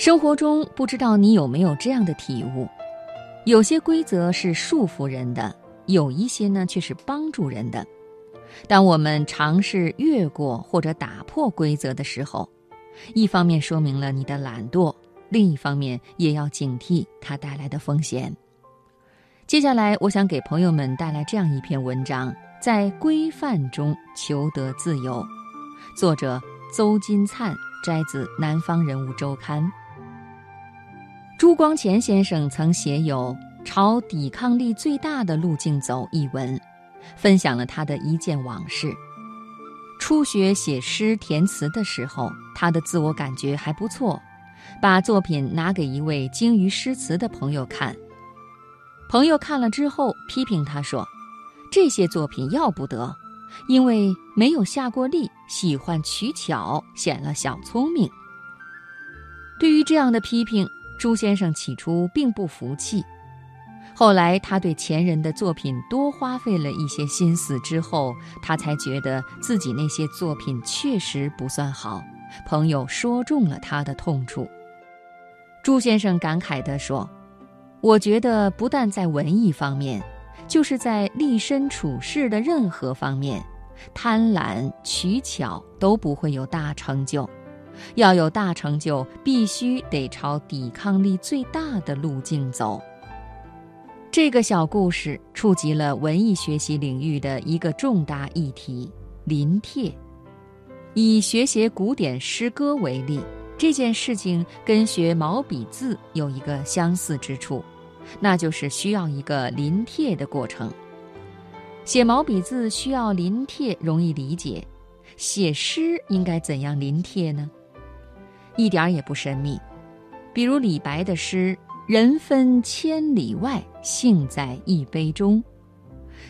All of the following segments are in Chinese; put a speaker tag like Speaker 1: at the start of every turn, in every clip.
Speaker 1: 生活中不知道你有没有这样的体悟：有些规则是束缚人的，有一些呢却是帮助人的。当我们尝试越过或者打破规则的时候，一方面说明了你的懒惰，另一方面也要警惕它带来的风险。接下来，我想给朋友们带来这样一篇文章：在规范中求得自由。作者邹金灿，摘自《南方人物周刊》。朱光潜先生曾写有《朝抵抗力最大的路径走》一文，分享了他的一件往事。初学写诗填词的时候，他的自我感觉还不错，把作品拿给一位精于诗词的朋友看。朋友看了之后批评他说：“这些作品要不得，因为没有下过力，喜欢取巧，显了小聪明。”对于这样的批评，朱先生起初并不服气，后来他对前人的作品多花费了一些心思之后，他才觉得自己那些作品确实不算好。朋友说中了他的痛处。朱先生感慨地说：“我觉得不但在文艺方面，就是在立身处世的任何方面，贪婪取巧都不会有大成就。”要有大成就，必须得朝抵抗力最大的路径走。这个小故事触及了文艺学习领域的一个重大议题——临帖。以学写古典诗歌为例，这件事情跟学毛笔字有一个相似之处，那就是需要一个临帖的过程。写毛笔字需要临帖，容易理解；写诗应该怎样临帖呢？一点也不神秘，比如李白的诗“人分千里外，幸在一杯中”，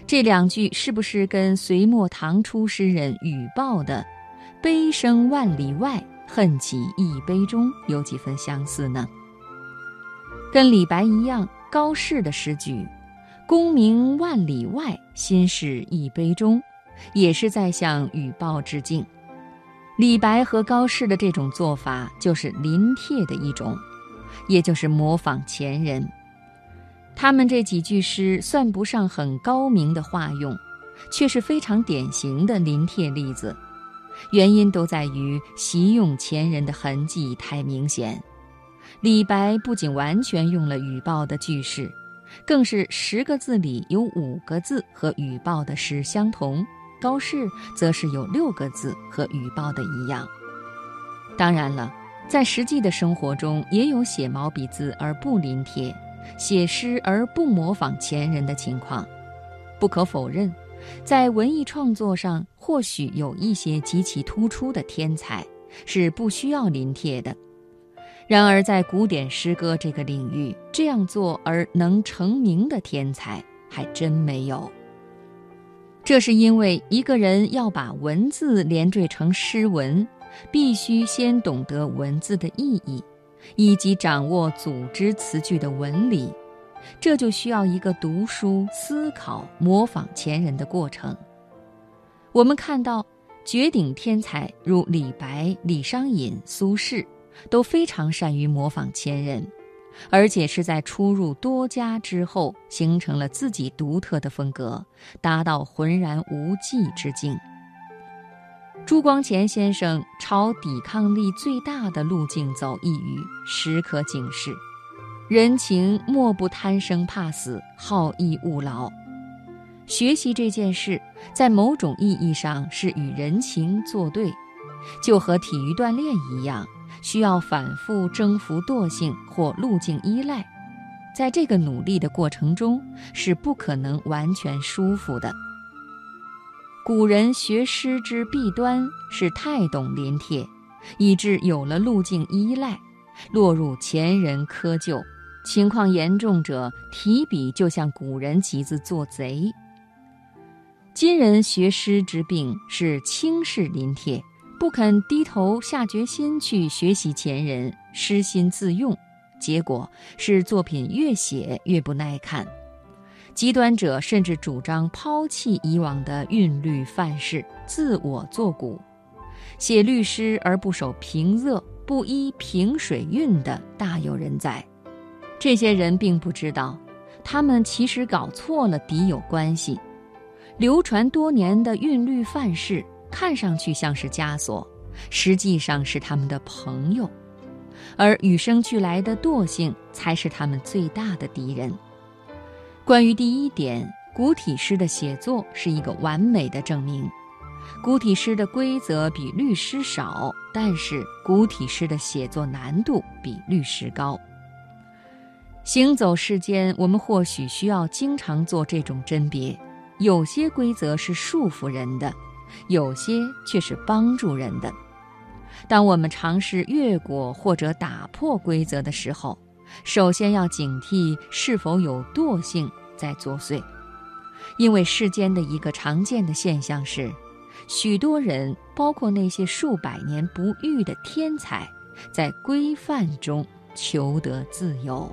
Speaker 1: 这两句是不是跟隋末唐初诗人雨豹的“悲生万里外，恨起一杯中”有几分相似呢？跟李白一样，高适的诗句“功名万里外，心事一杯中”，也是在向雨豹致敬。李白和高适的这种做法，就是临帖的一种，也就是模仿前人。他们这几句诗算不上很高明的化用，却是非常典型的临帖例子。原因都在于习用前人的痕迹太明显。李白不仅完全用了雨报的句式，更是十个字里有五个字和雨报的诗相同。高适则是有六个字和雨报的一样。当然了，在实际的生活中，也有写毛笔字而不临帖，写诗而不模仿前人的情况。不可否认，在文艺创作上，或许有一些极其突出的天才是不需要临帖的。然而，在古典诗歌这个领域，这样做而能成名的天才还真没有。这是因为一个人要把文字连缀成诗文，必须先懂得文字的意义，以及掌握组织词句的纹理，这就需要一个读书、思考、模仿前人的过程。我们看到，绝顶天才如李白、李商隐、苏轼，都非常善于模仿前人。而且是在出入多家之后，形成了自己独特的风格，达到浑然无际之境。朱光潜先生朝抵抗力最大的路径走一隅，时可警示：人情莫不贪生怕死，好逸恶劳。学习这件事，在某种意义上是与人情作对，就和体育锻炼一样。需要反复征服惰性或路径依赖，在这个努力的过程中是不可能完全舒服的。古人学诗之弊端是太懂临帖，以致有了路径依赖，落入前人窠臼；情况严重者，提笔就像古人集字做贼。今人学诗之病是轻视临帖。不肯低头下决心去学习前人，失心自用，结果是作品越写越不耐看。极端者甚至主张抛弃以往的韵律范式，自我作古，写律诗而不守平仄，不依平水韵的大有人在。这些人并不知道，他们其实搞错了敌友关系。流传多年的韵律范式，看上去像是枷锁，实际上是他们的朋友。而与生俱来的惰性，才是他们最大的敌人。关于第一点，古体诗的写作是一个完美的证明。古体诗的规则比律诗少，但是古体诗的写作难度比律诗高。行走世间，我们或许需要经常做这种甄别：有些规则是束缚人的，有些却是帮助人的。当我们尝试越过或者打破规则的时候，首先要警惕是否有惰性在作祟，因为世间的一个常见的现象是，许多人，包括那些数百年不遇的天才，在规范中求得自由。